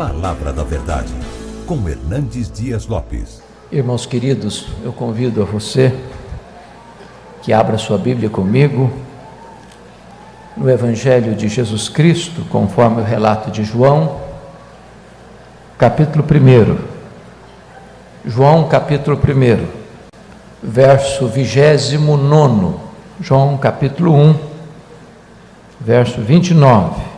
Palavra da Verdade, com Hernandes Dias Lopes. Irmãos queridos, eu convido a você que abra sua Bíblia comigo no Evangelho de Jesus Cristo, conforme o relato de João, capítulo 1. João, capítulo 1, verso 29. João, capítulo 1, verso 29.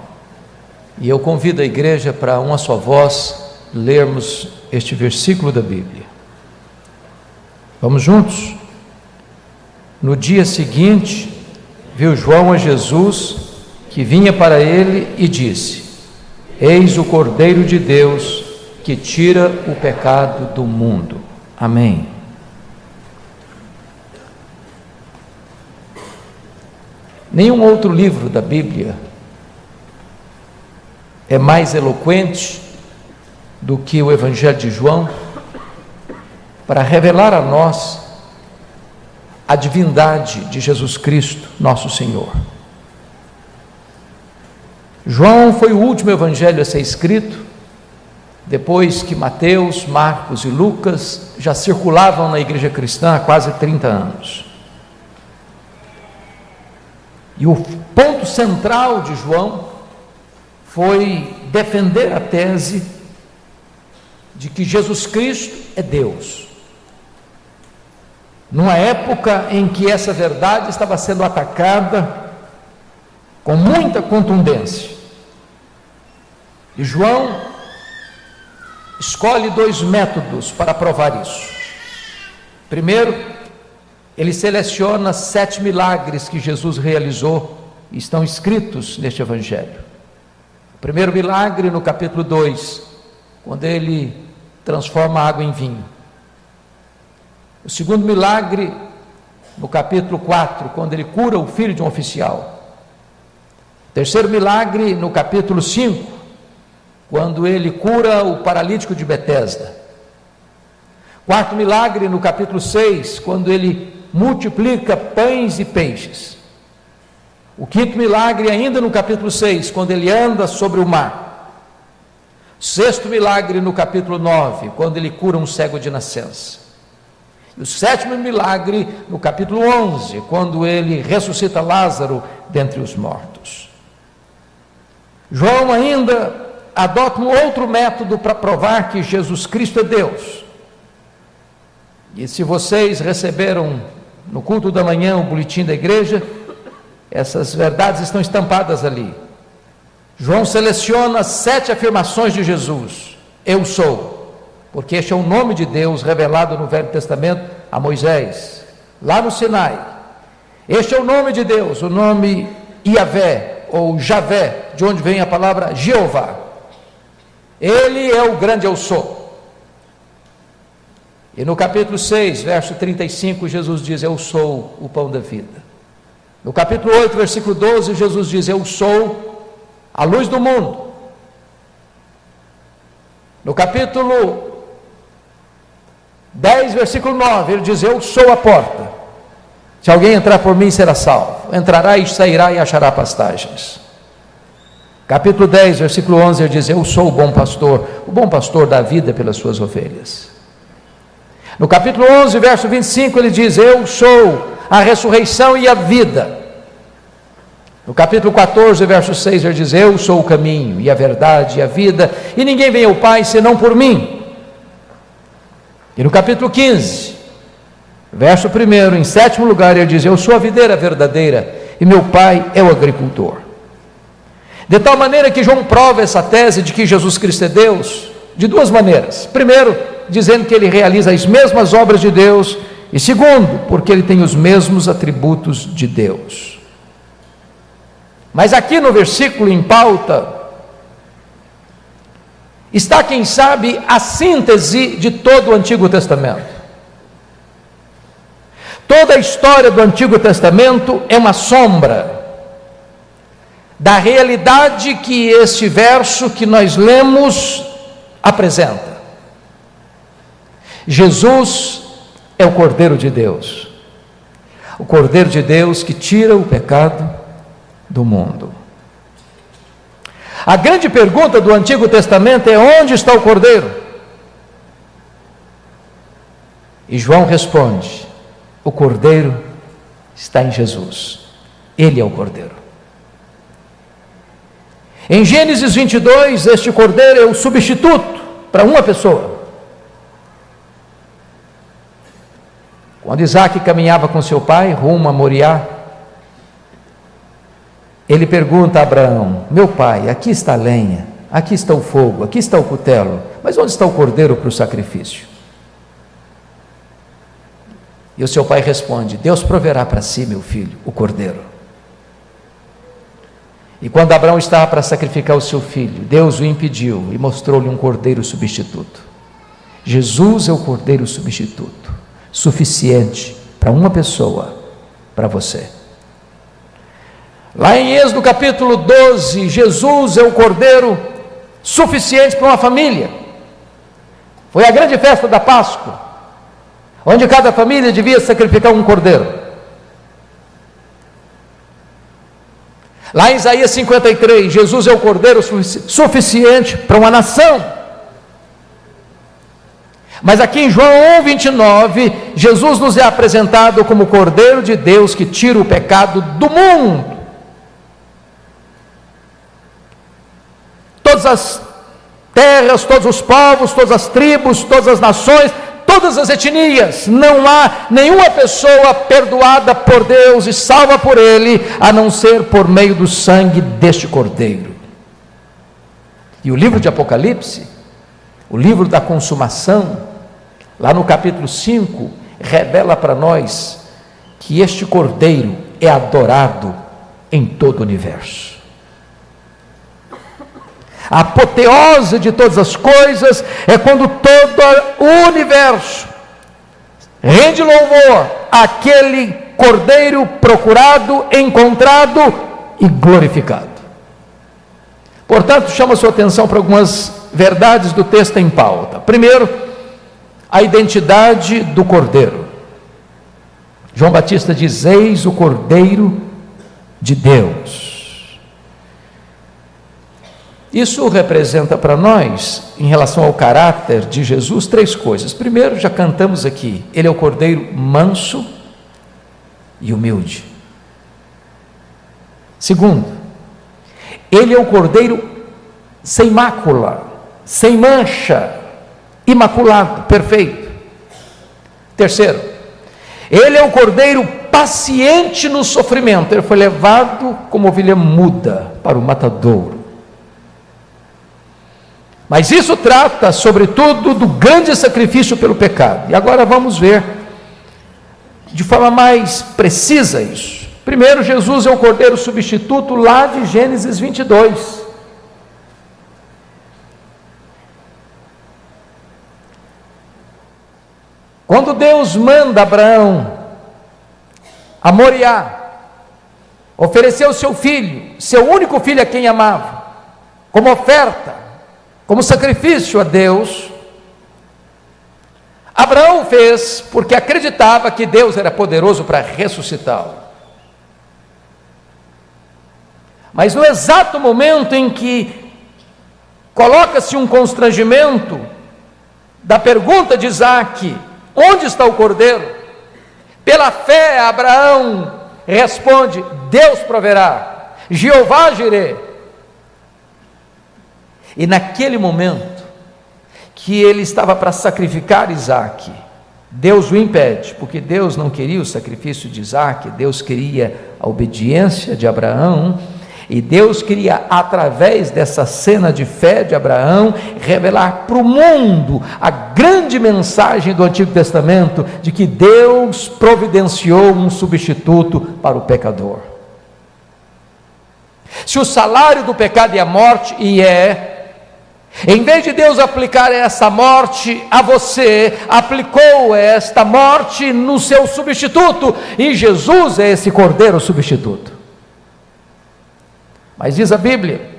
E eu convido a igreja para uma só voz lermos este versículo da Bíblia. Vamos juntos? No dia seguinte, viu João a Jesus que vinha para ele e disse: Eis o Cordeiro de Deus que tira o pecado do mundo. Amém. Nenhum outro livro da Bíblia é mais eloquente do que o Evangelho de João para revelar a nós a divindade de Jesus Cristo, nosso Senhor. João foi o último evangelho a ser escrito, depois que Mateus, Marcos e Lucas já circulavam na igreja cristã há quase 30 anos. E o ponto central de João foi defender a tese de que Jesus Cristo é Deus. Numa época em que essa verdade estava sendo atacada com muita contundência. E João escolhe dois métodos para provar isso. Primeiro, ele seleciona sete milagres que Jesus realizou e estão escritos neste Evangelho. Primeiro milagre no capítulo 2, quando ele transforma a água em vinho. O segundo milagre no capítulo 4, quando ele cura o filho de um oficial. Terceiro milagre no capítulo 5, quando ele cura o paralítico de Betesda. Quarto milagre no capítulo 6, quando ele multiplica pães e peixes. O quinto milagre, ainda no capítulo 6, quando ele anda sobre o mar. Sexto milagre, no capítulo 9, quando ele cura um cego de nascença. E o sétimo milagre, no capítulo 11, quando ele ressuscita Lázaro dentre os mortos. João ainda adota um outro método para provar que Jesus Cristo é Deus. E se vocês receberam no culto da manhã o boletim da igreja, essas verdades estão estampadas ali. João seleciona sete afirmações de Jesus: Eu sou, porque este é o nome de Deus revelado no Velho Testamento a Moisés, lá no Sinai. Este é o nome de Deus, o nome Iavé ou Javé, de onde vem a palavra Jeová. Ele é o grande eu sou. E no capítulo 6, verso 35, Jesus diz: Eu sou o pão da vida. No capítulo 8, versículo 12, Jesus diz: Eu sou a luz do mundo. No capítulo 10, versículo 9, ele diz: Eu sou a porta. Se alguém entrar por mim, será salvo. Entrará e sairá e achará pastagens. Capítulo 10, versículo 11, ele diz: Eu sou o bom pastor. O bom pastor dá vida pelas suas ovelhas. No capítulo 11, verso 25, ele diz: Eu sou a ressurreição e a vida. No capítulo 14, verso 6, ele diz: Eu sou o caminho e a verdade e a vida, e ninguém vem ao Pai senão por mim. E no capítulo 15, verso 1, em sétimo lugar, ele diz: Eu sou a videira verdadeira e meu Pai é o agricultor. De tal maneira que João prova essa tese de que Jesus Cristo é Deus de duas maneiras. Primeiro, dizendo que ele realiza as mesmas obras de Deus e segundo, porque ele tem os mesmos atributos de Deus. Mas aqui no versículo em pauta, está, quem sabe, a síntese de todo o Antigo Testamento. Toda a história do Antigo Testamento é uma sombra da realidade que este verso que nós lemos apresenta. Jesus é o Cordeiro de Deus. O Cordeiro de Deus que tira o pecado do mundo. A grande pergunta do Antigo Testamento é: onde está o cordeiro? E João responde: o cordeiro está em Jesus. Ele é o cordeiro. Em Gênesis 22, este cordeiro é o substituto para uma pessoa. Quando Isaac caminhava com seu pai rumo a Moriá, ele pergunta a Abraão: Meu pai, aqui está a lenha, aqui está o fogo, aqui está o cutelo, mas onde está o cordeiro para o sacrifício? E o seu pai responde: Deus proverá para si, meu filho, o cordeiro. E quando Abraão estava para sacrificar o seu filho, Deus o impediu e mostrou-lhe um cordeiro substituto. Jesus é o cordeiro substituto, suficiente para uma pessoa, para você. Lá em Êxodo capítulo 12, Jesus é o cordeiro suficiente para uma família. Foi a grande festa da Páscoa, onde cada família devia sacrificar um cordeiro. Lá em Isaías 53, Jesus é o cordeiro suficiente para uma nação. Mas aqui em João 1, 29, Jesus nos é apresentado como o Cordeiro de Deus que tira o pecado do mundo. todas as terras, todos os povos, todas as tribos, todas as nações, todas as etnias. Não há nenhuma pessoa perdoada por Deus e salva por Ele, a não ser por meio do sangue deste Cordeiro. E o livro de Apocalipse, o livro da consumação, lá no capítulo 5, revela para nós que este Cordeiro é adorado em todo o universo. A apoteose de todas as coisas é quando todo o universo rende louvor àquele cordeiro procurado, encontrado e glorificado. Portanto, chama sua atenção para algumas verdades do texto em pauta. Primeiro, a identidade do cordeiro. João Batista diz: Eis o cordeiro de Deus isso representa para nós, em relação ao caráter de Jesus, três coisas. Primeiro, já cantamos aqui, ele é o cordeiro manso e humilde. Segundo, ele é o cordeiro sem mácula, sem mancha, imaculado, perfeito. Terceiro, ele é o cordeiro paciente no sofrimento, ele foi levado como ovelha muda para o matadouro. Mas isso trata, sobretudo, do grande sacrifício pelo pecado. E agora vamos ver de forma mais precisa isso. Primeiro, Jesus é o cordeiro substituto lá de Gênesis 22. Quando Deus manda Abraão a Moriá, oferecer o seu filho, seu único filho a quem amava, como oferta, como sacrifício a Deus. Abraão fez porque acreditava que Deus era poderoso para ressuscitá-lo. Mas no exato momento em que coloca-se um constrangimento da pergunta de Isaac: onde está o cordeiro? Pela fé, Abraão responde: Deus proverá, Jeová girei. E naquele momento que ele estava para sacrificar Isaac, Deus o impede, porque Deus não queria o sacrifício de Isaac, Deus queria a obediência de Abraão, e Deus queria, através dessa cena de fé de Abraão, revelar para o mundo a grande mensagem do Antigo Testamento de que Deus providenciou um substituto para o pecador. Se o salário do pecado é a morte, e é, em vez de Deus aplicar essa morte a você, aplicou esta morte no seu substituto, e Jesus é esse cordeiro substituto. Mas diz a Bíblia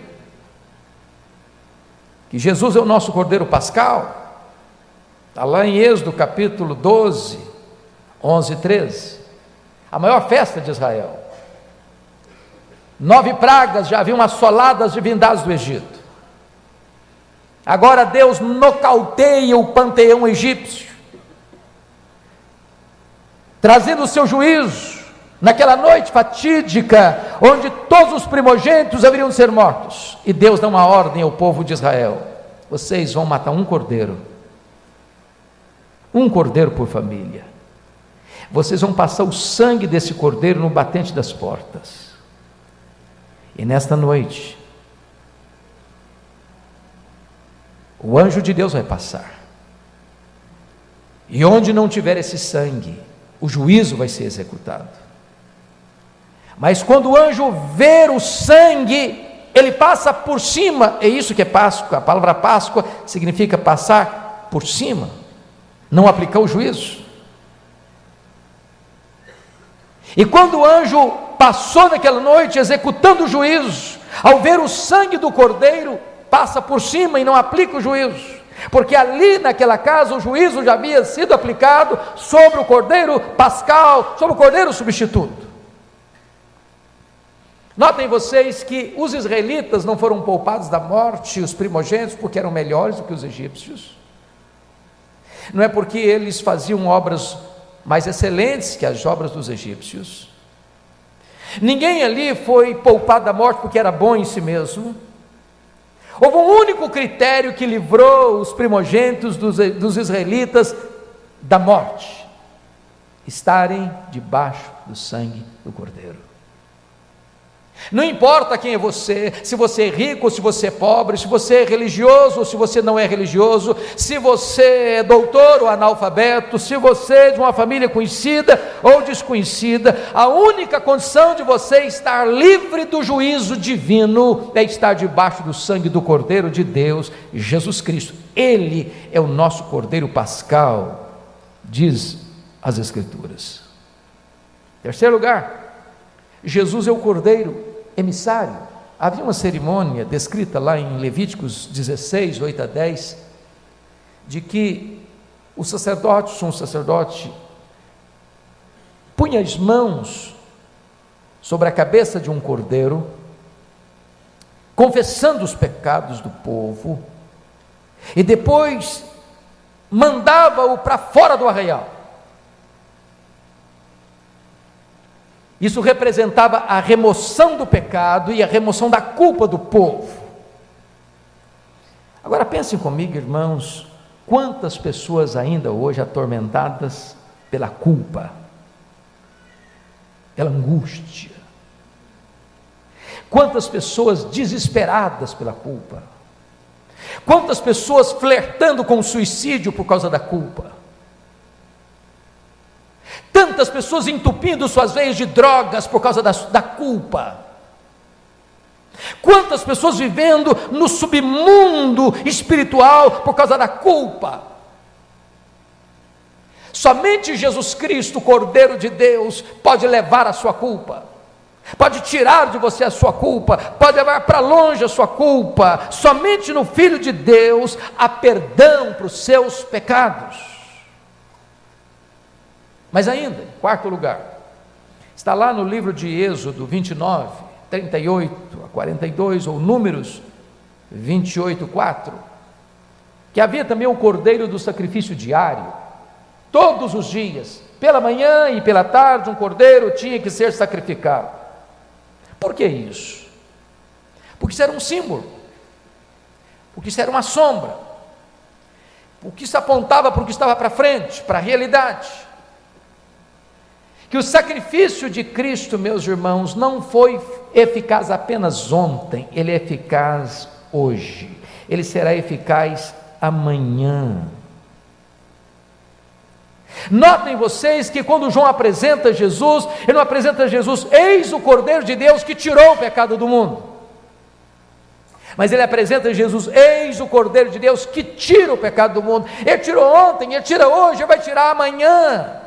que Jesus é o nosso cordeiro pascal, está lá em Êxodo capítulo 12, 11 e 13, a maior festa de Israel. Nove pragas já haviam assolado as divindades do Egito. Agora Deus nocauteia o panteão egípcio, trazendo o seu juízo naquela noite fatídica, onde todos os primogênitos haveriam de ser mortos. E Deus dá uma ordem ao povo de Israel: vocês vão matar um cordeiro, um cordeiro por família. Vocês vão passar o sangue desse cordeiro no batente das portas. E nesta noite, o anjo de Deus vai passar. E onde não tiver esse sangue, o juízo vai ser executado. Mas quando o anjo ver o sangue, ele passa por cima, é isso que é Páscoa. A palavra Páscoa significa passar por cima, não aplicar o juízo. E quando o anjo passou naquela noite executando o juízo, ao ver o sangue do cordeiro, passa por cima e não aplica o juízo, porque ali naquela casa o juízo já havia sido aplicado sobre o cordeiro pascal, sobre o cordeiro substituto. Notem vocês que os israelitas não foram poupados da morte, os primogênitos, porque eram melhores do que os egípcios. Não é porque eles faziam obras mais excelentes que as obras dos egípcios. Ninguém ali foi poupado da morte porque era bom em si mesmo. Houve um único critério que livrou os primogênitos dos, dos israelitas da morte: estarem debaixo do sangue do Cordeiro. Não importa quem é você, se você é rico ou se você é pobre, se você é religioso ou se você não é religioso, se você é doutor ou analfabeto, se você é de uma família conhecida ou desconhecida, a única condição de você estar livre do juízo divino é estar debaixo do sangue do Cordeiro de Deus, Jesus Cristo. Ele é o nosso Cordeiro Pascal, diz as Escrituras. Terceiro lugar, Jesus é o Cordeiro emissário. Havia uma cerimônia descrita lá em Levíticos 16, 8 a 10, de que o sacerdote, um sacerdote, punha as mãos sobre a cabeça de um cordeiro, confessando os pecados do povo, e depois mandava-o para fora do arraial. Isso representava a remoção do pecado e a remoção da culpa do povo. Agora pensem comigo, irmãos, quantas pessoas ainda hoje atormentadas pela culpa, pela angústia. Quantas pessoas desesperadas pela culpa. Quantas pessoas flertando com o suicídio por causa da culpa tantas pessoas entupindo suas veias de drogas por causa da, da culpa. Quantas pessoas vivendo no submundo espiritual por causa da culpa. Somente Jesus Cristo, Cordeiro de Deus, pode levar a sua culpa, pode tirar de você a sua culpa, pode levar para longe a sua culpa. Somente no Filho de Deus há perdão para os seus pecados. Mas ainda, em quarto lugar, está lá no livro de Êxodo 29, 38 a 42, ou Números 28, 4, que havia também o cordeiro do sacrifício diário, todos os dias, pela manhã e pela tarde, um cordeiro tinha que ser sacrificado. Por que isso? Porque isso era um símbolo, porque isso era uma sombra, porque isso apontava para o que estava para frente, para a realidade que o sacrifício de Cristo, meus irmãos, não foi eficaz apenas ontem, ele é eficaz hoje, ele será eficaz amanhã. Notem vocês que quando João apresenta Jesus, ele não apresenta Jesus, eis o Cordeiro de Deus que tirou o pecado do mundo. Mas ele apresenta Jesus, eis o Cordeiro de Deus que tira o pecado do mundo. Ele tirou ontem, ele tira hoje, ele vai tirar amanhã.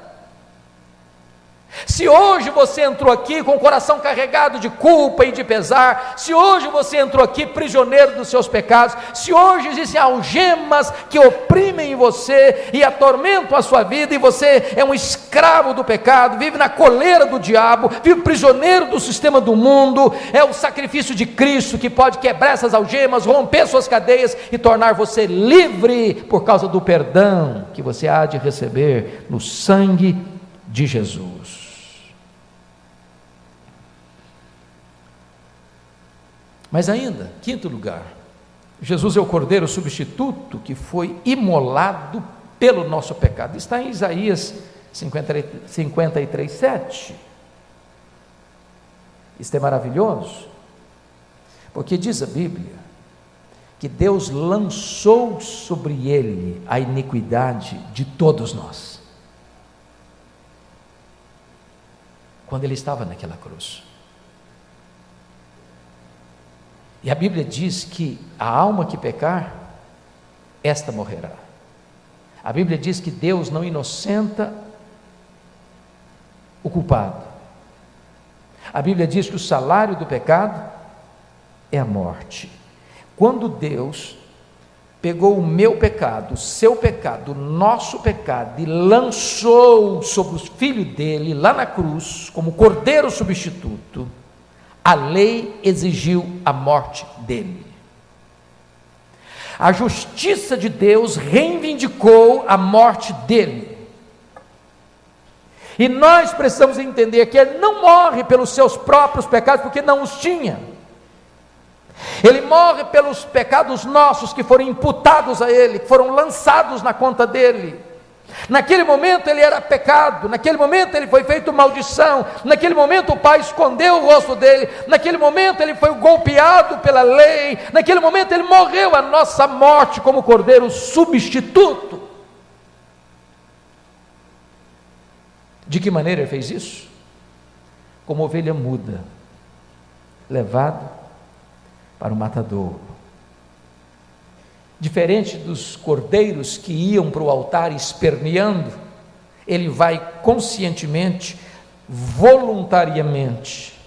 Se hoje você entrou aqui com o coração carregado de culpa e de pesar, se hoje você entrou aqui prisioneiro dos seus pecados, se hoje existem algemas que oprimem você e atormentam a sua vida, e você é um escravo do pecado, vive na coleira do diabo, vive prisioneiro do sistema do mundo, é o sacrifício de Cristo que pode quebrar essas algemas, romper suas cadeias e tornar você livre por causa do perdão que você há de receber no sangue de Jesus. Mas ainda, quinto lugar, Jesus é o cordeiro substituto que foi imolado pelo nosso pecado. Está em Isaías 53, 53 7. Isto é maravilhoso, porque diz a Bíblia que Deus lançou sobre ele a iniquidade de todos nós. Quando ele estava naquela cruz. E a Bíblia diz que a alma que pecar, esta morrerá. A Bíblia diz que Deus não inocenta o culpado. A Bíblia diz que o salário do pecado é a morte. Quando Deus pegou o meu pecado, o seu pecado, o nosso pecado e lançou sobre os filhos dele lá na cruz, como cordeiro substituto, a lei exigiu a morte dele. A justiça de Deus reivindicou a morte dele. E nós precisamos entender que ele não morre pelos seus próprios pecados, porque não os tinha. Ele morre pelos pecados nossos que foram imputados a ele, que foram lançados na conta dele. Naquele momento ele era pecado, naquele momento ele foi feito maldição, naquele momento o pai escondeu o rosto dele, naquele momento ele foi golpeado pela lei, naquele momento ele morreu a nossa morte como cordeiro substituto. De que maneira ele fez isso? Como ovelha muda, levado para o matadouro Diferente dos cordeiros que iam para o altar esperneando, ele vai conscientemente, voluntariamente,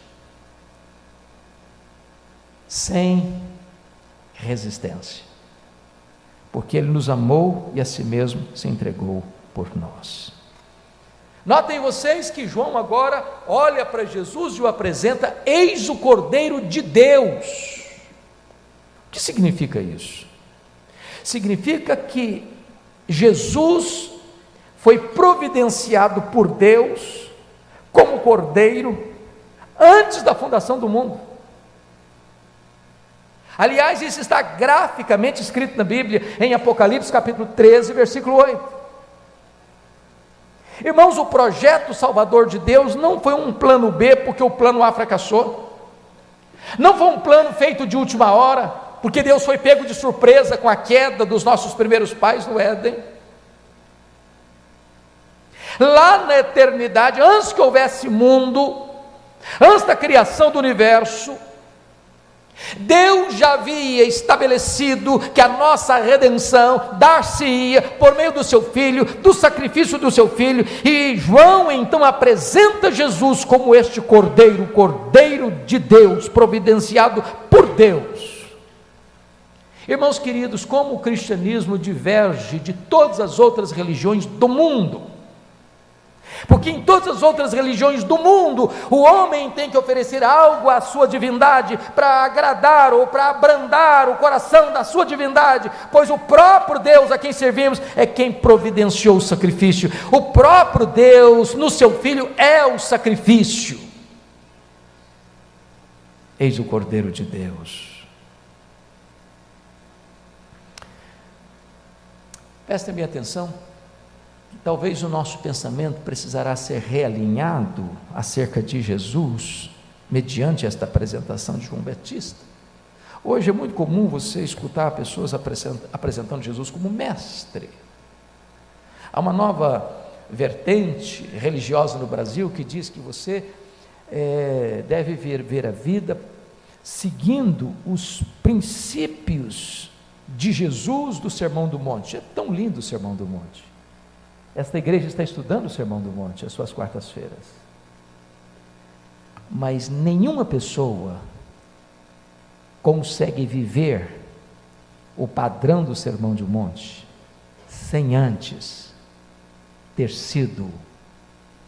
sem resistência, porque ele nos amou e a si mesmo se entregou por nós. Notem vocês que João agora olha para Jesus e o apresenta: Eis o Cordeiro de Deus. O que significa isso? Significa que Jesus foi providenciado por Deus como cordeiro antes da fundação do mundo. Aliás, isso está graficamente escrito na Bíblia, em Apocalipse capítulo 13, versículo 8. Irmãos, o projeto salvador de Deus não foi um plano B, porque o plano A fracassou. Não foi um plano feito de última hora porque Deus foi pego de surpresa com a queda dos nossos primeiros pais no Éden. Lá na eternidade, antes que houvesse mundo, antes da criação do universo, Deus já havia estabelecido que a nossa redenção dar-se-ia por meio do seu filho, do sacrifício do seu filho, e João então apresenta Jesus como este cordeiro, cordeiro de Deus, providenciado por Deus Irmãos queridos, como o cristianismo diverge de todas as outras religiões do mundo. Porque em todas as outras religiões do mundo, o homem tem que oferecer algo à sua divindade para agradar ou para abrandar o coração da sua divindade, pois o próprio Deus a quem servimos é quem providenciou o sacrifício. O próprio Deus, no seu filho, é o sacrifício. Eis o Cordeiro de Deus Prestem bem atenção, talvez o nosso pensamento precisará ser realinhado acerca de Jesus, mediante esta apresentação de João Batista. Hoje é muito comum você escutar pessoas apresentando Jesus como mestre. Há uma nova vertente religiosa no Brasil que diz que você é, deve ver, ver a vida seguindo os princípios de Jesus do Sermão do Monte. É tão lindo o Sermão do Monte. Esta igreja está estudando o Sermão do Monte, as suas quartas-feiras. Mas nenhuma pessoa consegue viver o padrão do Sermão de Monte sem antes ter sido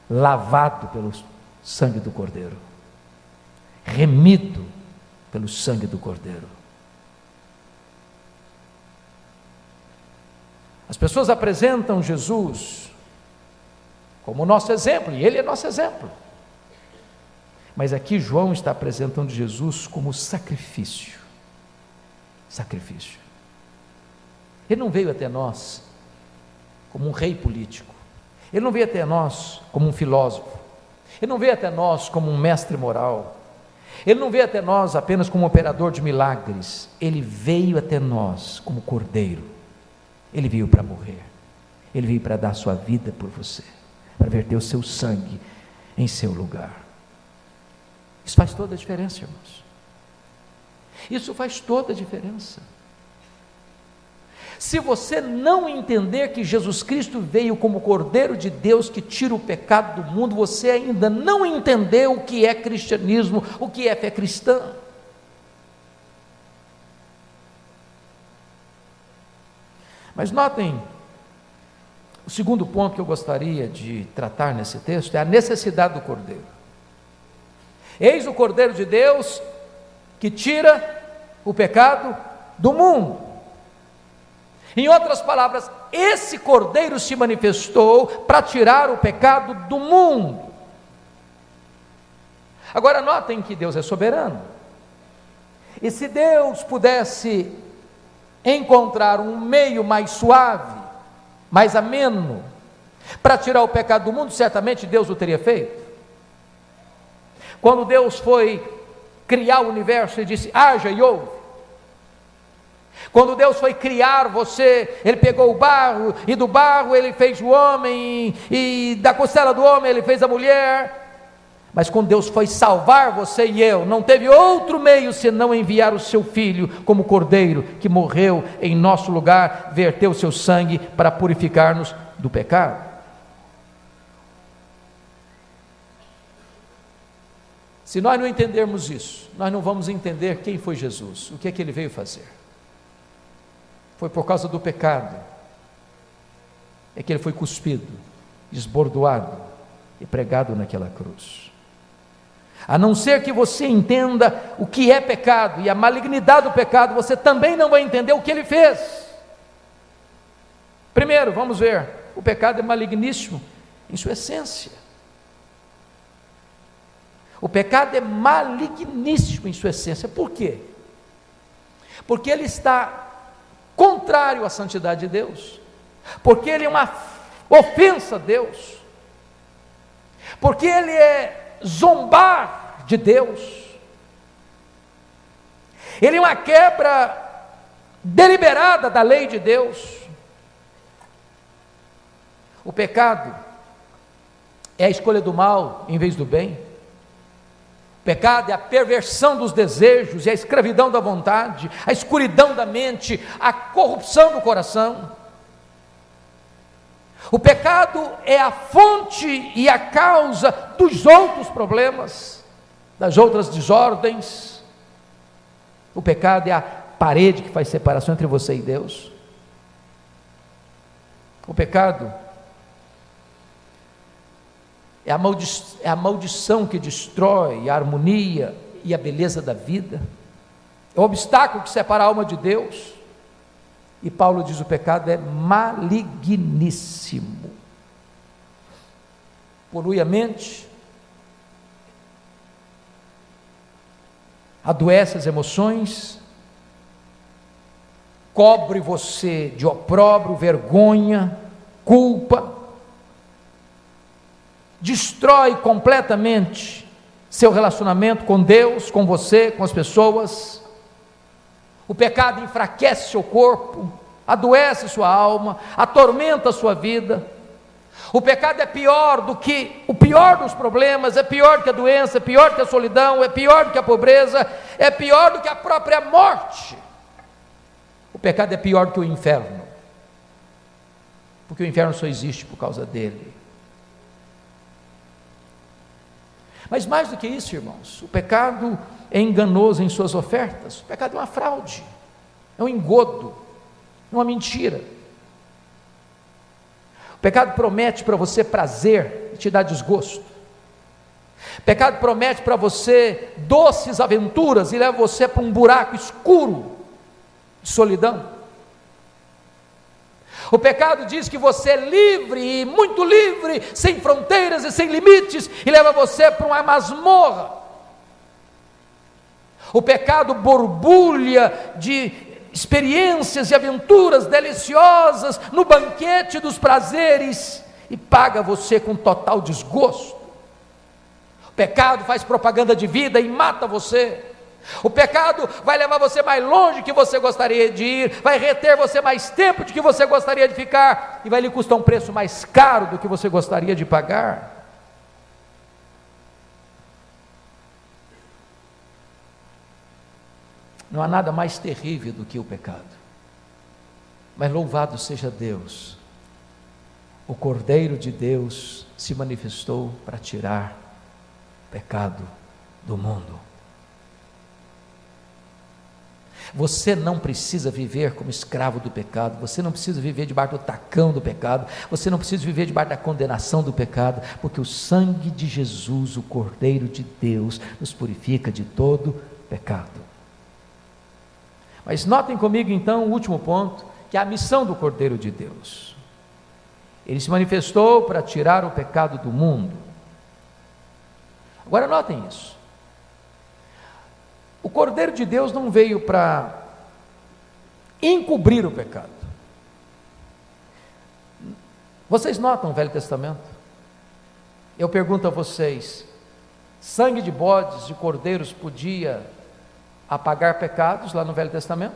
lavado pelo sangue do Cordeiro, remido pelo sangue do Cordeiro. As pessoas apresentam Jesus como nosso exemplo, e ele é nosso exemplo. Mas aqui João está apresentando Jesus como sacrifício. Sacrifício. Ele não veio até nós como um rei político. Ele não veio até nós como um filósofo. Ele não veio até nós como um mestre moral. Ele não veio até nós apenas como um operador de milagres. Ele veio até nós como cordeiro. Ele veio para morrer. Ele veio para dar sua vida por você, para verter o seu sangue em seu lugar. Isso faz toda a diferença, irmãos. Isso faz toda a diferença. Se você não entender que Jesus Cristo veio como Cordeiro de Deus que tira o pecado do mundo, você ainda não entendeu o que é cristianismo, o que é fé cristã. Mas notem, o segundo ponto que eu gostaria de tratar nesse texto é a necessidade do Cordeiro. Eis o Cordeiro de Deus que tira o pecado do mundo. Em outras palavras, esse cordeiro se manifestou para tirar o pecado do mundo. Agora, notem que Deus é soberano. E se Deus pudesse encontrar um meio mais suave, mais ameno, para tirar o pecado do mundo, certamente Deus o teria feito. Quando Deus foi criar o universo, e disse: haja e ouve. Quando Deus foi criar você, Ele pegou o barro, e do barro Ele fez o homem, e da costela do homem Ele fez a mulher. Mas quando Deus foi salvar você e eu, não teve outro meio senão enviar o seu filho como cordeiro que morreu em nosso lugar, verteu o seu sangue para purificar-nos do pecado. Se nós não entendermos isso, nós não vamos entender quem foi Jesus, o que é que ele veio fazer foi por causa do pecado, é que ele foi cuspido, esbordoado e pregado naquela cruz. A não ser que você entenda o que é pecado e a malignidade do pecado, você também não vai entender o que ele fez. Primeiro, vamos ver, o pecado é maligníssimo em sua essência. O pecado é maligníssimo em sua essência. Por quê? Porque ele está contrário à santidade de Deus, porque ele é uma ofensa a Deus, porque ele é zombar de Deus, ele é uma quebra deliberada da lei de Deus. O pecado é a escolha do mal em vez do bem. Pecado é a perversão dos desejos, é a escravidão da vontade, a escuridão da mente, a corrupção do coração. O pecado é a fonte e a causa dos outros problemas, das outras desordens. O pecado é a parede que faz separação entre você e Deus. O pecado é a, maldi é a maldição que destrói a harmonia e a beleza da vida, é o obstáculo que separa a alma de Deus. E Paulo diz: o pecado é maligníssimo, polui a mente, adoece as emoções, cobre você de opróbrio, vergonha, culpa, destrói completamente seu relacionamento com Deus, com você, com as pessoas. O pecado enfraquece seu corpo, adoece sua alma, atormenta sua vida. O pecado é pior do que o pior dos problemas, é pior que a doença, é pior que a solidão, é pior do que a pobreza, é pior do que a própria morte. O pecado é pior que o inferno, porque o inferno só existe por causa dele. Mas mais do que isso, irmãos, o pecado é enganoso em suas ofertas, o pecado é uma fraude, é um engodo, é uma mentira. O pecado promete para você prazer e te dá desgosto. O pecado promete para você doces aventuras e leva você para um buraco escuro de solidão. O pecado diz que você é livre, muito livre, sem fronteiras e sem limites, e leva você para uma masmorra. O pecado borbulha de experiências e aventuras deliciosas no banquete dos prazeres e paga você com total desgosto. O pecado faz propaganda de vida e mata você. O pecado vai levar você mais longe que você gostaria de ir, vai reter você mais tempo do que você gostaria de ficar e vai lhe custar um preço mais caro do que você gostaria de pagar. Não há nada mais terrível do que o pecado. Mas louvado seja Deus, o Cordeiro de Deus se manifestou para tirar o pecado do mundo. Você não precisa viver como escravo do pecado, você não precisa viver debaixo do tacão do pecado, você não precisa viver debaixo da condenação do pecado, porque o sangue de Jesus, o Cordeiro de Deus, nos purifica de todo pecado. Mas notem comigo então o último ponto, que é a missão do Cordeiro de Deus. Ele se manifestou para tirar o pecado do mundo. Agora notem isso. O Cordeiro de Deus não veio para encobrir o pecado. Vocês notam o Velho Testamento? Eu pergunto a vocês: sangue de bodes, de cordeiros podia apagar pecados lá no Velho Testamento?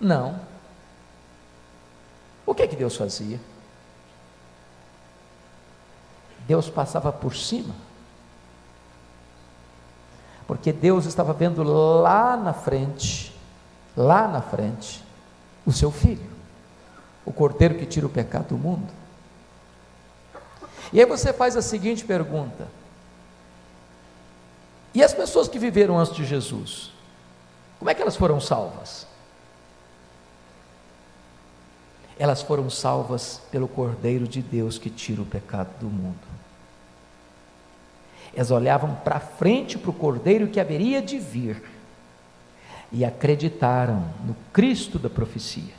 Não. O que é que Deus fazia? Deus passava por cima porque Deus estava vendo lá na frente, lá na frente, o seu filho, o cordeiro que tira o pecado do mundo. E aí você faz a seguinte pergunta: e as pessoas que viveram antes de Jesus, como é que elas foram salvas? Elas foram salvas pelo Cordeiro de Deus que tira o pecado do mundo. Elas olhavam para frente para o cordeiro que haveria de vir e acreditaram no Cristo da profecia.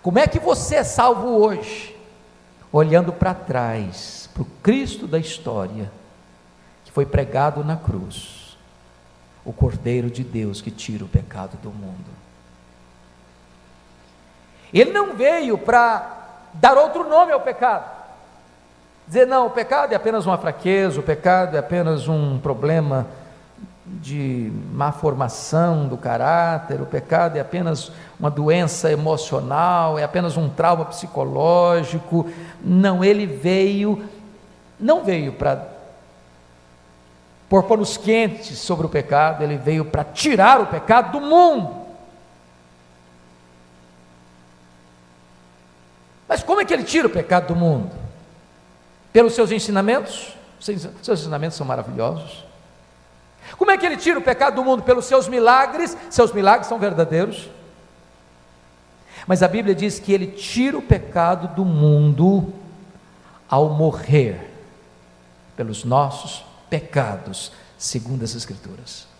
Como é que você é salvo hoje? Olhando para trás, para o Cristo da história, que foi pregado na cruz, o Cordeiro de Deus que tira o pecado do mundo. Ele não veio para dar outro nome ao pecado. Dizer, não, o pecado é apenas uma fraqueza, o pecado é apenas um problema de má formação do caráter, o pecado é apenas uma doença emocional, é apenas um trauma psicológico. Não, ele veio, não veio para pôr panos quentes sobre o pecado, ele veio para tirar o pecado do mundo. Mas como é que ele tira o pecado do mundo? Pelos seus ensinamentos, seus ensinamentos são maravilhosos. Como é que ele tira o pecado do mundo? Pelos seus milagres, seus milagres são verdadeiros. Mas a Bíblia diz que ele tira o pecado do mundo ao morrer pelos nossos pecados, segundo as Escrituras.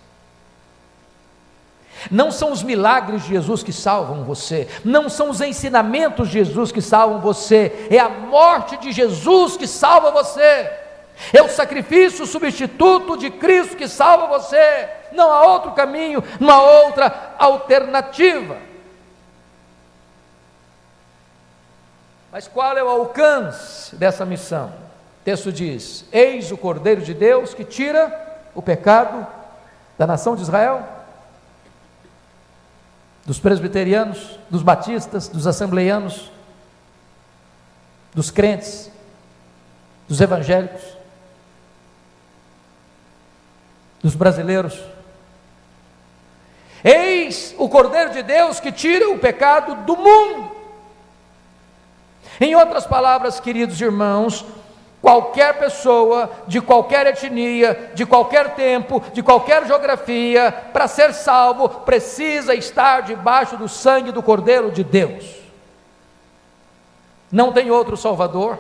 Não são os milagres de Jesus que salvam você, não são os ensinamentos de Jesus que salvam você, é a morte de Jesus que salva você, é o sacrifício substituto de Cristo que salva você, não há outro caminho, não há outra alternativa. Mas qual é o alcance dessa missão? O texto diz: Eis o Cordeiro de Deus que tira o pecado da nação de Israel dos presbiterianos, dos batistas, dos assembleianos, dos crentes, dos evangélicos, dos brasileiros. Eis o Cordeiro de Deus que tira o pecado do mundo. Em outras palavras, queridos irmãos, Qualquer pessoa, de qualquer etnia, de qualquer tempo, de qualquer geografia, para ser salvo, precisa estar debaixo do sangue do Cordeiro de Deus. Não tem outro Salvador,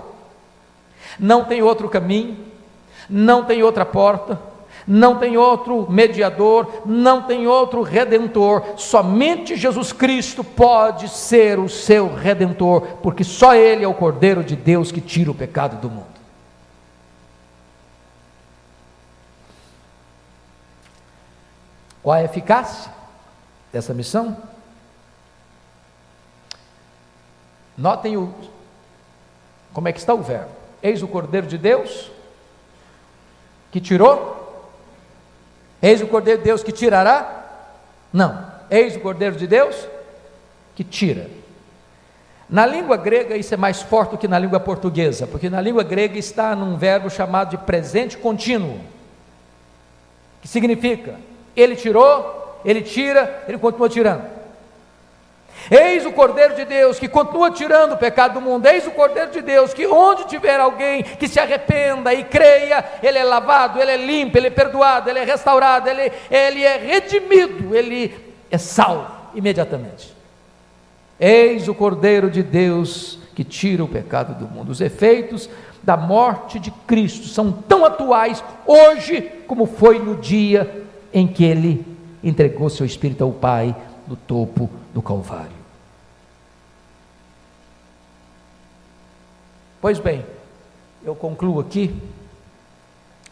não tem outro caminho, não tem outra porta, não tem outro mediador, não tem outro redentor, somente Jesus Cristo pode ser o seu redentor, porque só Ele é o Cordeiro de Deus que tira o pecado do mundo. Qual a eficácia dessa missão? Notem o, como é que está o verbo. Eis o Cordeiro de Deus que tirou. Eis o Cordeiro de Deus que tirará? Não. Eis o Cordeiro de Deus que tira. Na língua grega isso é mais forte do que na língua portuguesa, porque na língua grega está num verbo chamado de presente contínuo, que significa ele tirou, ele tira, ele continua tirando. Eis o Cordeiro de Deus que continua tirando o pecado do mundo. Eis o Cordeiro de Deus que, onde tiver alguém que se arrependa e creia, ele é lavado, ele é limpo, ele é perdoado, ele é restaurado, ele, ele é redimido, ele é salvo imediatamente. Eis o Cordeiro de Deus que tira o pecado do mundo. Os efeitos da morte de Cristo são tão atuais hoje como foi no dia em que ele entregou seu espírito ao Pai no topo do Calvário. Pois bem, eu concluo aqui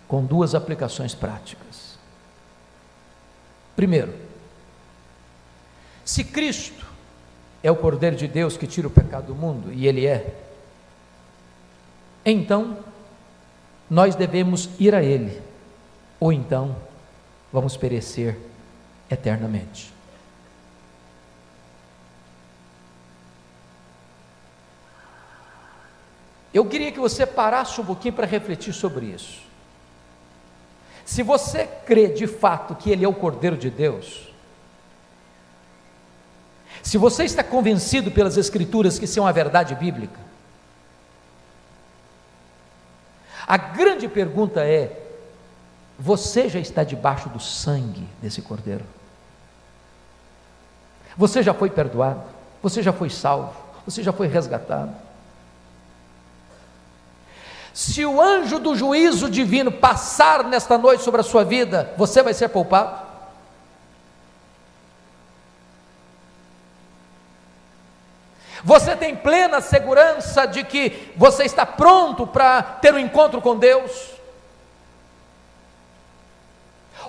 com duas aplicações práticas. Primeiro, se Cristo é o Cordeiro de Deus que tira o pecado do mundo, e Ele é, então nós devemos ir a Ele, ou então vamos perecer eternamente. Eu queria que você parasse um pouquinho para refletir sobre isso. Se você crê de fato que Ele é o Cordeiro de Deus, se você está convencido pelas Escrituras que é uma verdade bíblica, a grande pergunta é: você já está debaixo do sangue desse cordeiro. Você já foi perdoado, você já foi salvo, você já foi resgatado. Se o anjo do juízo divino passar nesta noite sobre a sua vida, você vai ser poupado? Você tem plena segurança de que você está pronto para ter um encontro com Deus?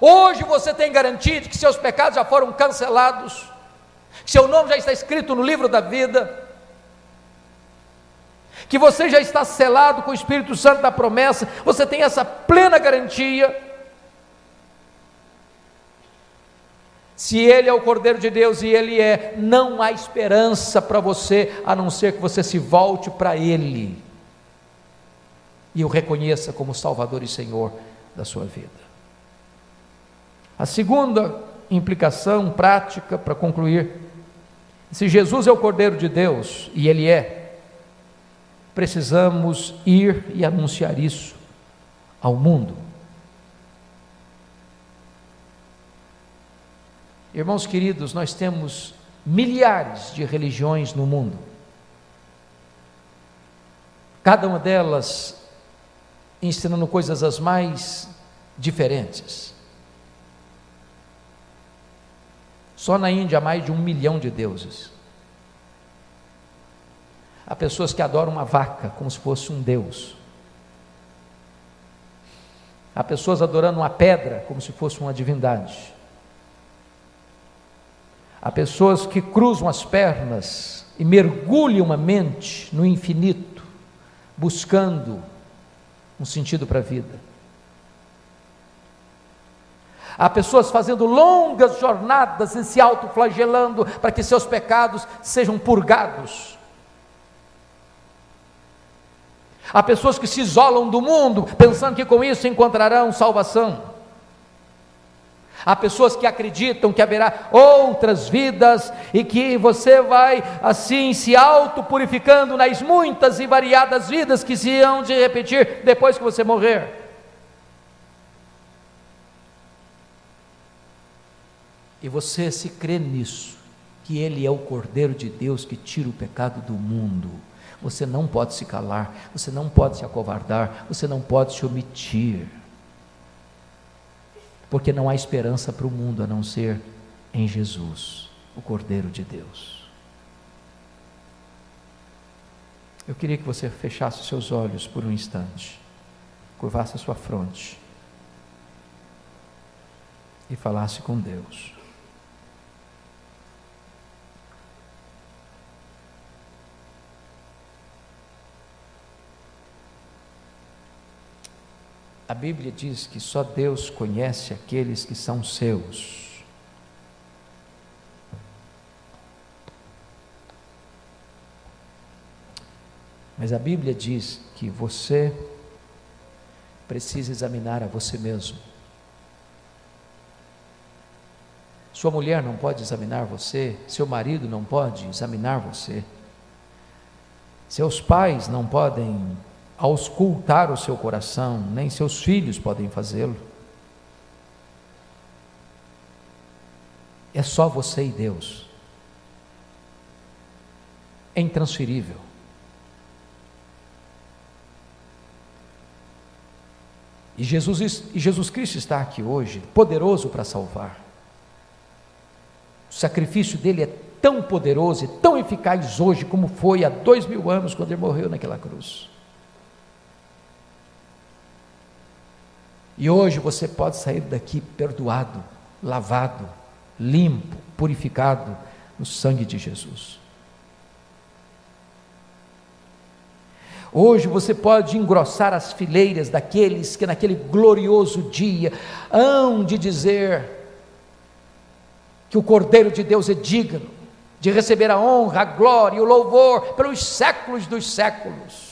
Hoje você tem garantia de que seus pecados já foram cancelados, que seu nome já está escrito no livro da vida, que você já está selado com o Espírito Santo da promessa, você tem essa plena garantia. Se Ele é o Cordeiro de Deus e Ele é, não há esperança para você a não ser que você se volte para Ele e o reconheça como Salvador e Senhor da sua vida. A segunda implicação prática, para concluir, se Jesus é o Cordeiro de Deus, e Ele é, precisamos ir e anunciar isso ao mundo. Irmãos queridos, nós temos milhares de religiões no mundo. Cada uma delas ensinando coisas as mais diferentes. Só na Índia há mais de um milhão de deuses. Há pessoas que adoram uma vaca como se fosse um deus. Há pessoas adorando uma pedra como se fosse uma divindade. Há pessoas que cruzam as pernas e mergulham a mente no infinito, buscando um sentido para a vida. Há pessoas fazendo longas jornadas e se autoflagelando para que seus pecados sejam purgados. Há pessoas que se isolam do mundo, pensando que com isso encontrarão salvação. Há pessoas que acreditam que haverá outras vidas e que você vai assim se auto-purificando nas muitas e variadas vidas que se hão de repetir depois que você morrer. E você se crê nisso, que Ele é o Cordeiro de Deus que tira o pecado do mundo. Você não pode se calar, você não pode se acovardar, você não pode se omitir porque não há esperança para o mundo a não ser em Jesus, o Cordeiro de Deus. Eu queria que você fechasse seus olhos por um instante, curvasse a sua fronte e falasse com Deus. A Bíblia diz que só Deus conhece aqueles que são seus. Mas a Bíblia diz que você precisa examinar a você mesmo. Sua mulher não pode examinar você, seu marido não pode examinar você, seus pais não podem auscultar o seu coração, nem seus filhos podem fazê-lo. É só você e Deus. É intransferível. E Jesus, e Jesus Cristo está aqui hoje, poderoso para salvar. O sacrifício dele é tão poderoso e tão eficaz hoje como foi há dois mil anos quando ele morreu naquela cruz. E hoje você pode sair daqui perdoado, lavado, limpo, purificado no sangue de Jesus. Hoje você pode engrossar as fileiras daqueles que naquele glorioso dia hão de dizer que o Cordeiro de Deus é digno de receber a honra, a glória e o louvor pelos séculos dos séculos.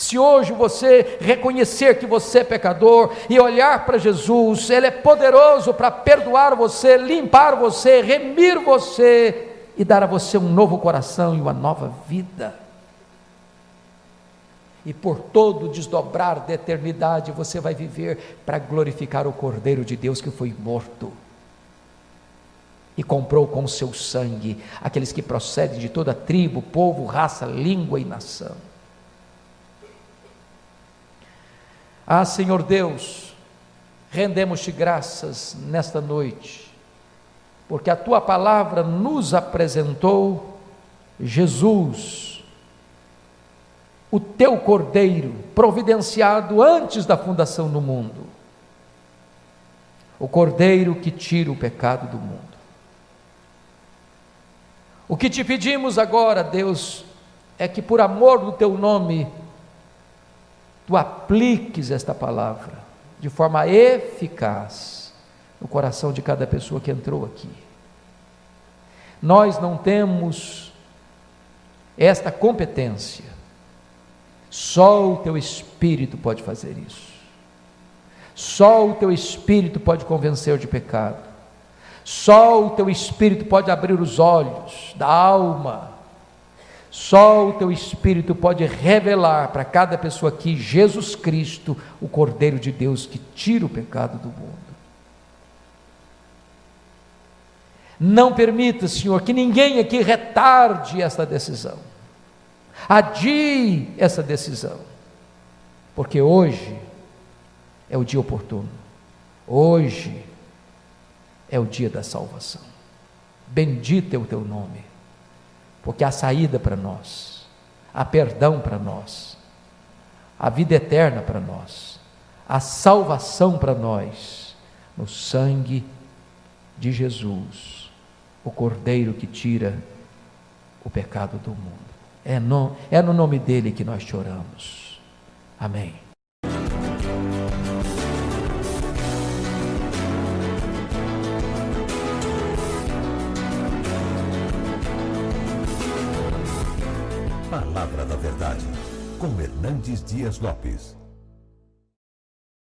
Se hoje você reconhecer que você é pecador e olhar para Jesus, Ele é poderoso para perdoar você, limpar você, remir você e dar a você um novo coração e uma nova vida. E por todo desdobrar da eternidade você vai viver para glorificar o Cordeiro de Deus que foi morto e comprou com seu sangue aqueles que procedem de toda tribo, povo, raça, língua e nação. Ah, Senhor Deus, rendemos-te graças nesta noite, porque a tua palavra nos apresentou Jesus, o teu cordeiro, providenciado antes da fundação do mundo, o cordeiro que tira o pecado do mundo. O que te pedimos agora, Deus, é que por amor do teu nome, tu apliques esta palavra de forma eficaz no coração de cada pessoa que entrou aqui. Nós não temos esta competência, só o teu espírito pode fazer isso. Só o teu espírito pode convencer de pecado. Só o teu espírito pode abrir os olhos da alma só o teu Espírito pode revelar para cada pessoa aqui Jesus Cristo, o Cordeiro de Deus que tira o pecado do mundo. Não permita, Senhor, que ninguém aqui retarde essa decisão, adie essa decisão, porque hoje é o dia oportuno, hoje é o dia da salvação. Bendito é o teu nome porque há saída para nós, há perdão para nós, há vida eterna para nós, há salvação para nós no sangue de Jesus, o Cordeiro que tira o pecado do mundo. É no, é no nome dele que nós choramos. Amém. Hernandes Dias Lopes.